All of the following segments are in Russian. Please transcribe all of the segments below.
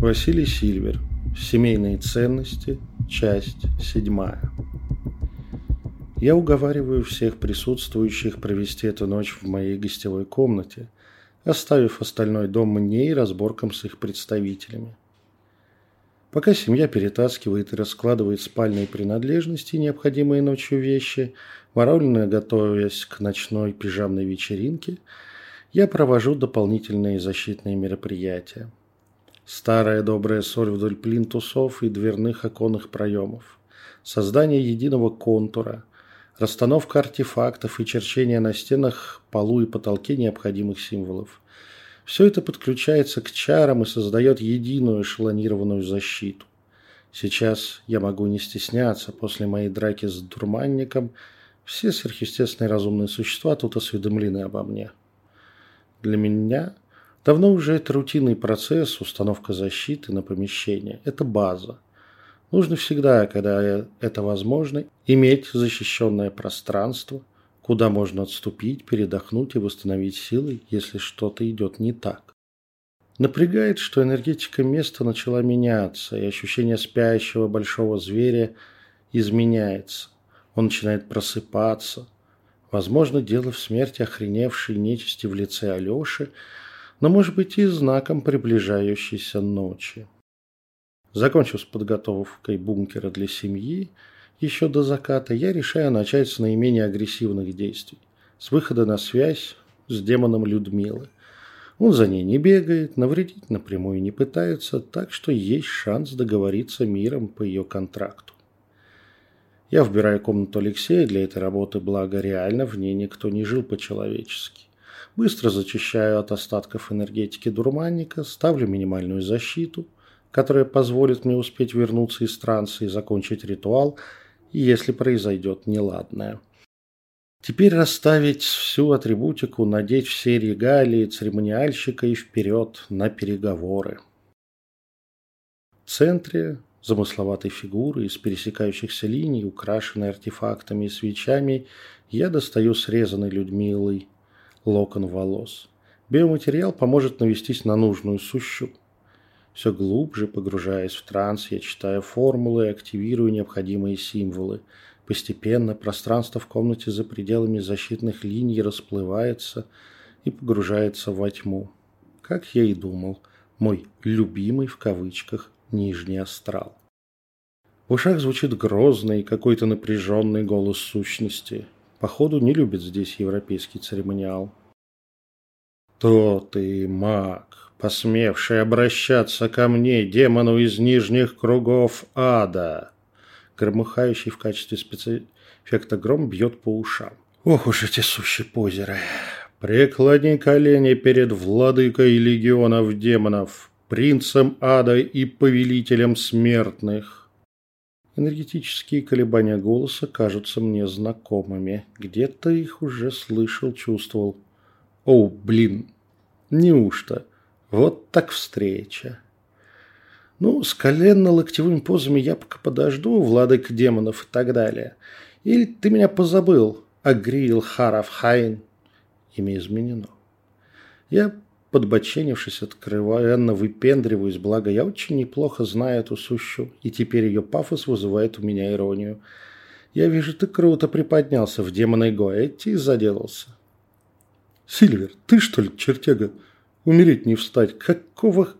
Василий Сильвер. Семейные ценности. Часть седьмая. Я уговариваю всех присутствующих провести эту ночь в моей гостевой комнате, оставив остальной дом мне и разборкам с их представителями. Пока семья перетаскивает и раскладывает спальные принадлежности и необходимые ночью вещи, морально готовясь к ночной пижамной вечеринке, я провожу дополнительные защитные мероприятия. Старая добрая соль вдоль плинтусов и дверных оконных проемов. Создание единого контура. Расстановка артефактов и черчение на стенах, полу и потолке необходимых символов. Все это подключается к чарам и создает единую эшелонированную защиту. Сейчас я могу не стесняться после моей драки с дурманником. Все сверхъестественные разумные существа тут осведомлены обо мне. Для меня Давно уже это рутинный процесс, установка защиты на помещение. Это база. Нужно всегда, когда это возможно, иметь защищенное пространство, куда можно отступить, передохнуть и восстановить силы, если что-то идет не так. Напрягает, что энергетика места начала меняться, и ощущение спящего большого зверя изменяется. Он начинает просыпаться. Возможно, дело в смерти охреневшей нечисти в лице Алеши – но может быть и знаком приближающейся ночи. Закончив с подготовкой бункера для семьи, еще до заката, я решаю начать с наименее агрессивных действий. С выхода на связь с демоном Людмилы. Он за ней не бегает, навредить напрямую не пытается, так что есть шанс договориться миром по ее контракту. Я вбираю комнату Алексея для этой работы, благо реально в ней никто не жил по-человечески. Быстро зачищаю от остатков энергетики дурманника, ставлю минимальную защиту, которая позволит мне успеть вернуться из транса и закончить ритуал, если произойдет неладное. Теперь расставить всю атрибутику, надеть все регалии церемониальщика и вперед на переговоры. В центре замысловатой фигуры из пересекающихся линий, украшенной артефактами и свечами, я достаю срезанный Людмилой локон волос. Биоматериал поможет навестись на нужную сущу. Все глубже погружаясь в транс, я читаю формулы и активирую необходимые символы. Постепенно пространство в комнате за пределами защитных линий расплывается и погружается во тьму. Как я и думал, мой «любимый» в кавычках нижний астрал. В ушах звучит грозный, какой-то напряженный голос сущности – Походу, не любит здесь европейский церемониал. То ты, маг, посмевший обращаться ко мне, демону из нижних кругов ада. Громыхающий в качестве спецэффекта гром бьет по ушам. Ох уж эти сущие позеры. Преклони колени перед владыкой легионов демонов, принцем ада и повелителем смертных. Энергетические колебания голоса кажутся мне знакомыми. Где-то их уже слышал, чувствовал. О, блин, неужто? Вот так встреча. Ну, с коленно-локтевыми позами я пока подожду, владык демонов и так далее. Или ты меня позабыл, Агрил Харав Хайн? Имя изменено. Я Подбоченившись, откровенно выпендриваюсь, благо я очень неплохо знаю эту сущу, и теперь ее пафос вызывает у меня иронию. Я вижу, ты круто приподнялся в демона Гоэти и заделался. Сильвер, ты что ли, чертяга? Умереть не встать. Какого...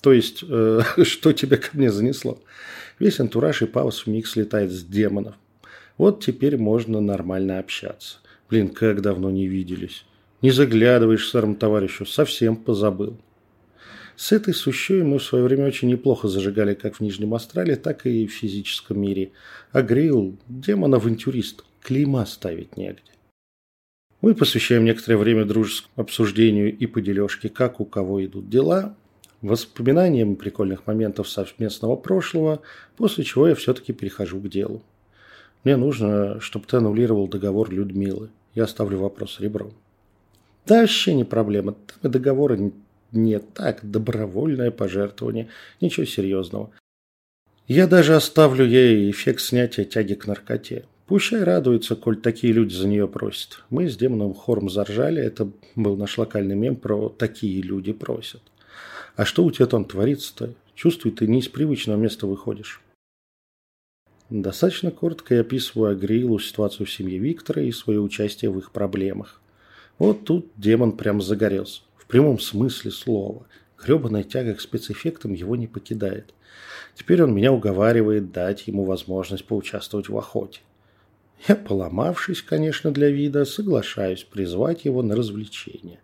То есть, э, что тебя ко мне занесло? Весь антураж и пафос в миг слетает с демонов. Вот теперь можно нормально общаться. Блин, как давно не виделись. Не заглядываешь старому товарищу, совсем позабыл. С этой сущой мы в свое время очень неплохо зажигали как в Нижнем Астрале, так и в физическом мире. А Грил – демон-авантюрист, клейма ставить негде. Мы посвящаем некоторое время дружескому обсуждению и подележке, как у кого идут дела, воспоминаниям прикольных моментов совместного прошлого, после чего я все-таки перехожу к делу. Мне нужно, чтобы ты аннулировал договор Людмилы. Я оставлю вопрос ребром. Да вообще не проблема. Там и договора нет. Так, добровольное пожертвование. Ничего серьезного. Я даже оставлю ей эффект снятия тяги к наркоте. Пущай радуется, коль такие люди за нее просят. Мы с демоном хором заржали. Это был наш локальный мем про «такие люди просят». А что у тебя там творится-то? Чувствую, ты не из привычного места выходишь. Достаточно коротко я описываю Агрилу ситуацию в семье Виктора и свое участие в их проблемах. Вот тут демон прям загорелся. В прямом смысле слова. Гребаная тяга к спецэффектам его не покидает. Теперь он меня уговаривает дать ему возможность поучаствовать в охоте. Я, поломавшись, конечно, для вида, соглашаюсь призвать его на развлечение.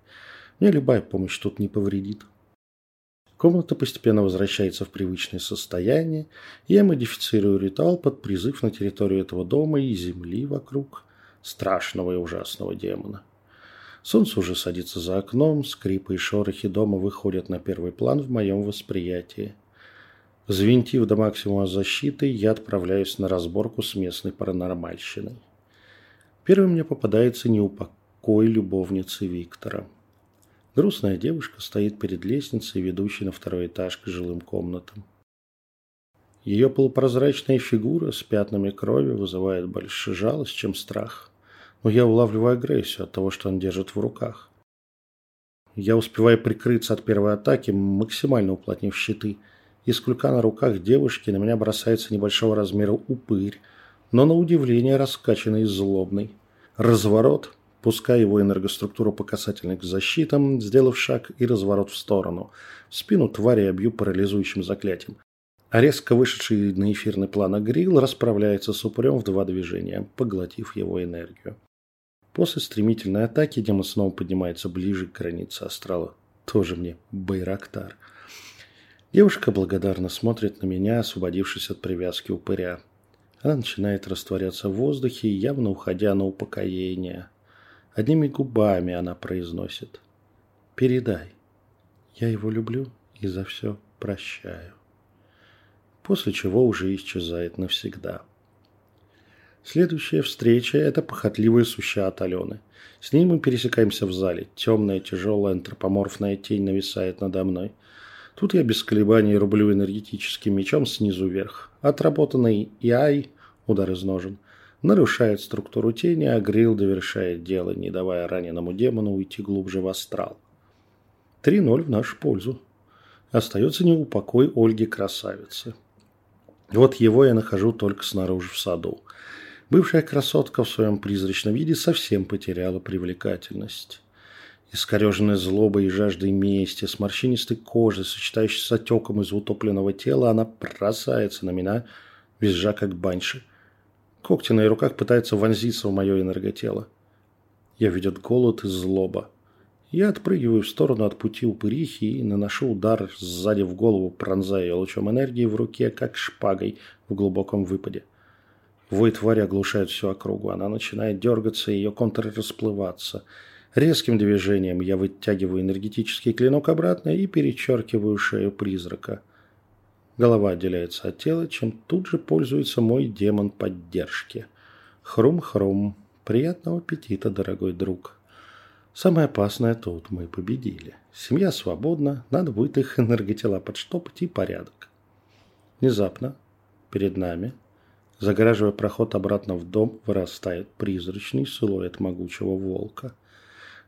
Мне любая помощь тут не повредит. Комната постепенно возвращается в привычное состояние, я модифицирую ритуал под призыв на территорию этого дома и земли вокруг страшного и ужасного демона. Солнце уже садится за окном, скрипы и шорохи дома выходят на первый план в моем восприятии. Взвинтив до максимума защиты, я отправляюсь на разборку с местной паранормальщиной. Первым мне попадается неупокой любовницы Виктора – Грустная девушка стоит перед лестницей, ведущей на второй этаж к жилым комнатам. Ее полупрозрачная фигура с пятнами крови вызывает больше жалость, чем страх. Но я улавливаю агрессию от того, что он держит в руках. Я успеваю прикрыться от первой атаки, максимально уплотнив щиты. Из клюка на руках девушки на меня бросается небольшого размера упырь, но на удивление раскачанный и злобный. Разворот, пуская его энергоструктуру по касательной к защитам, сделав шаг и разворот в сторону. В спину твари обью парализующим заклятием. А резко вышедший на эфирный план Агрил расправляется с упырем в два движения, поглотив его энергию. После стремительной атаки демон снова поднимается ближе к границе астрала. Тоже мне Байрактар. Девушка благодарно смотрит на меня, освободившись от привязки упыря. Она начинает растворяться в воздухе, явно уходя на упокоение. Одними губами она произносит «Передай, я его люблю и за все прощаю». После чего уже исчезает навсегда. Следующая встреча – это похотливая суща от Алены. С ней мы пересекаемся в зале. Темная, тяжелая, антропоморфная тень нависает надо мной. Тут я без колебаний рублю энергетическим мечом снизу вверх. Отработанный ИАЙ, удар из ножен – нарушает структуру тени, а Грил довершает дело, не давая раненому демону уйти глубже в астрал. 3-0 в нашу пользу. Остается неупокой Ольги Красавицы. Вот его я нахожу только снаружи в саду. Бывшая красотка в своем призрачном виде совсем потеряла привлекательность. Искореженная злобой и жаждой мести, с морщинистой кожей, сочетающейся с отеком из утопленного тела, она бросается на меня, визжа как банши. Когти на ее руках пытаются вонзиться в мое энерготело. Я ведет голод и злоба. Я отпрыгиваю в сторону от пути упырихи и наношу удар сзади в голову, пронзая ее лучом энергии в руке, как шпагой в глубоком выпаде. Вой твари оглушает всю округу. Она начинает дергаться, и ее контуры расплываться. Резким движением я вытягиваю энергетический клинок обратно и перечеркиваю шею призрака – Голова отделяется от тела, чем тут же пользуется мой демон поддержки. Хрум-хрум. Приятного аппетита, дорогой друг. Самое опасное тут мы победили. Семья свободна, надо будет их энерготела подштопать и порядок. Внезапно перед нами, загораживая проход обратно в дом, вырастает призрачный силуэт могучего волка.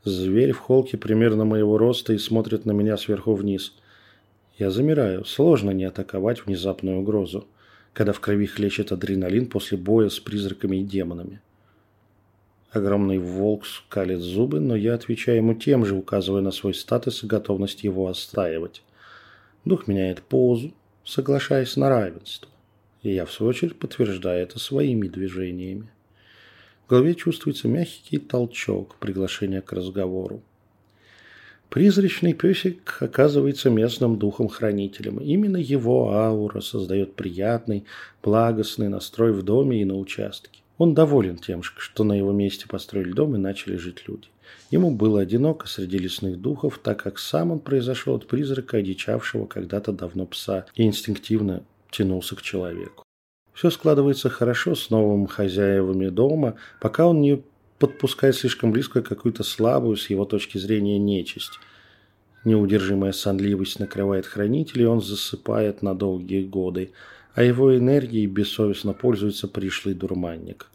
Зверь в холке примерно моего роста и смотрит на меня сверху вниз – я замираю. Сложно не атаковать внезапную угрозу, когда в крови хлещет адреналин после боя с призраками и демонами. Огромный волк скалит зубы, но я отвечаю ему тем же, указывая на свой статус и готовность его отстаивать. Дух меняет позу, соглашаясь на равенство. И я, в свою очередь, подтверждаю это своими движениями. В голове чувствуется мягкий толчок, приглашение к разговору. Призрачный песик оказывается местным духом-хранителем. Именно его аура создает приятный, благостный настрой в доме и на участке. Он доволен тем, что на его месте построили дом и начали жить люди. Ему было одиноко среди лесных духов, так как сам он произошел от призрака, одичавшего когда-то давно пса, и инстинктивно тянулся к человеку. Все складывается хорошо с новыми хозяевами дома, пока он не подпускает слишком близко какую-то слабую, с его точки зрения, нечисть. Неудержимая сонливость накрывает хранителей, он засыпает на долгие годы, а его энергией бессовестно пользуется пришлый дурманник.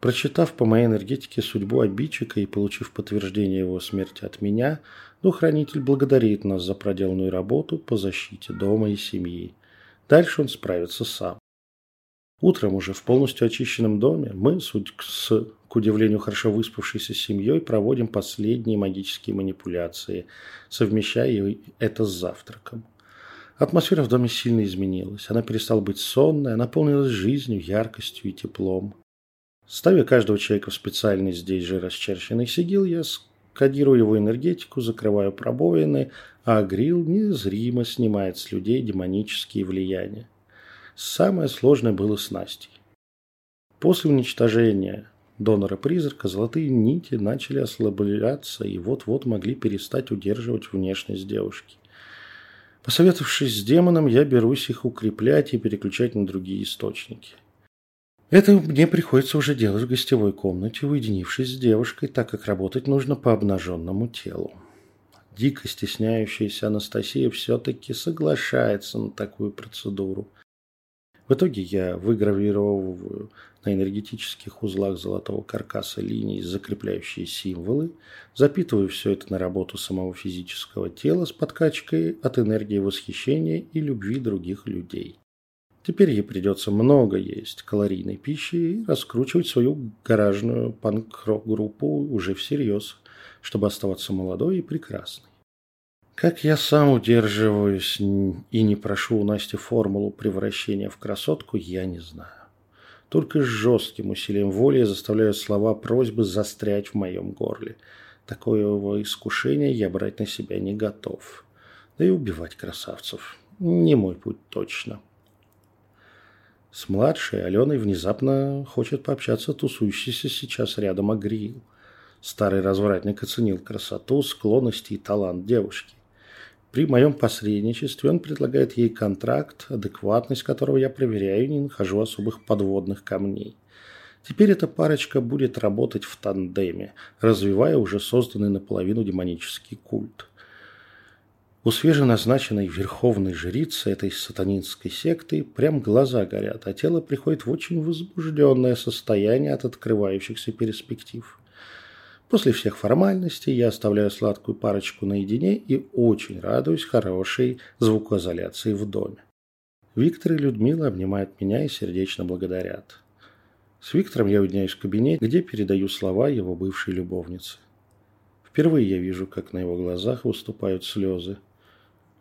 Прочитав по моей энергетике судьбу обидчика и получив подтверждение его смерти от меня, дух-хранитель благодарит нас за проделанную работу по защите дома и семьи. Дальше он справится сам. Утром уже в полностью очищенном доме мы, суть с, к удивлению хорошо выспавшейся семьей, проводим последние магические манипуляции, совмещая это с завтраком. Атмосфера в доме сильно изменилась. Она перестала быть сонной, наполнилась жизнью, яркостью и теплом. Ставя каждого человека в специальный здесь же расчерченный сигил, я скодирую его энергетику, закрываю пробоины, а Грил незримо снимает с людей демонические влияния. Самое сложное было с Настей. После уничтожения донора-призрака золотые нити начали ослабляться и вот-вот могли перестать удерживать внешность девушки. Посоветовавшись с демоном, я берусь их укреплять и переключать на другие источники. Это мне приходится уже делать в гостевой комнате, уединившись с девушкой, так как работать нужно по обнаженному телу. Дико стесняющаяся Анастасия все-таки соглашается на такую процедуру. В итоге я выгравировываю на энергетических узлах золотого каркаса линии закрепляющие символы, запитываю все это на работу самого физического тела с подкачкой от энергии восхищения и любви других людей. Теперь ей придется много есть калорийной пищи и раскручивать свою гаражную панк-рок-группу уже всерьез, чтобы оставаться молодой и прекрасной. Как я сам удерживаюсь и не прошу у Насти формулу превращения в красотку, я не знаю. Только с жестким усилием воли я заставляю слова просьбы застрять в моем горле. Такого искушения я брать на себя не готов. Да и убивать красавцев. Не мой путь точно. С младшей Аленой внезапно хочет пообщаться тусующийся сейчас рядом Агриил. Старый развратник оценил красоту, склонности и талант девушки. При моем посредничестве он предлагает ей контракт, адекватность которого я проверяю и не нахожу особых подводных камней. Теперь эта парочка будет работать в тандеме, развивая уже созданный наполовину демонический культ – у свеженазначенной верховной жрицы этой сатанинской секты прям глаза горят, а тело приходит в очень возбужденное состояние от открывающихся перспектив. После всех формальностей я оставляю сладкую парочку наедине и очень радуюсь хорошей звукоизоляции в доме. Виктор и Людмила обнимают меня и сердечно благодарят. С Виктором я уединяюсь в кабинете, где передаю слова его бывшей любовницы. Впервые я вижу, как на его глазах выступают слезы.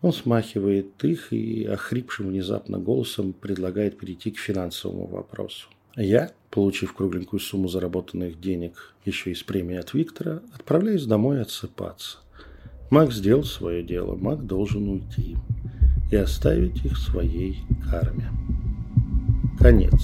Он смахивает их и охрипшим внезапно голосом предлагает перейти к финансовому вопросу. Я, получив кругленькую сумму заработанных денег еще из премии от Виктора, отправляюсь домой отсыпаться. Маг сделал свое дело, маг должен уйти и оставить их своей карме. Конец.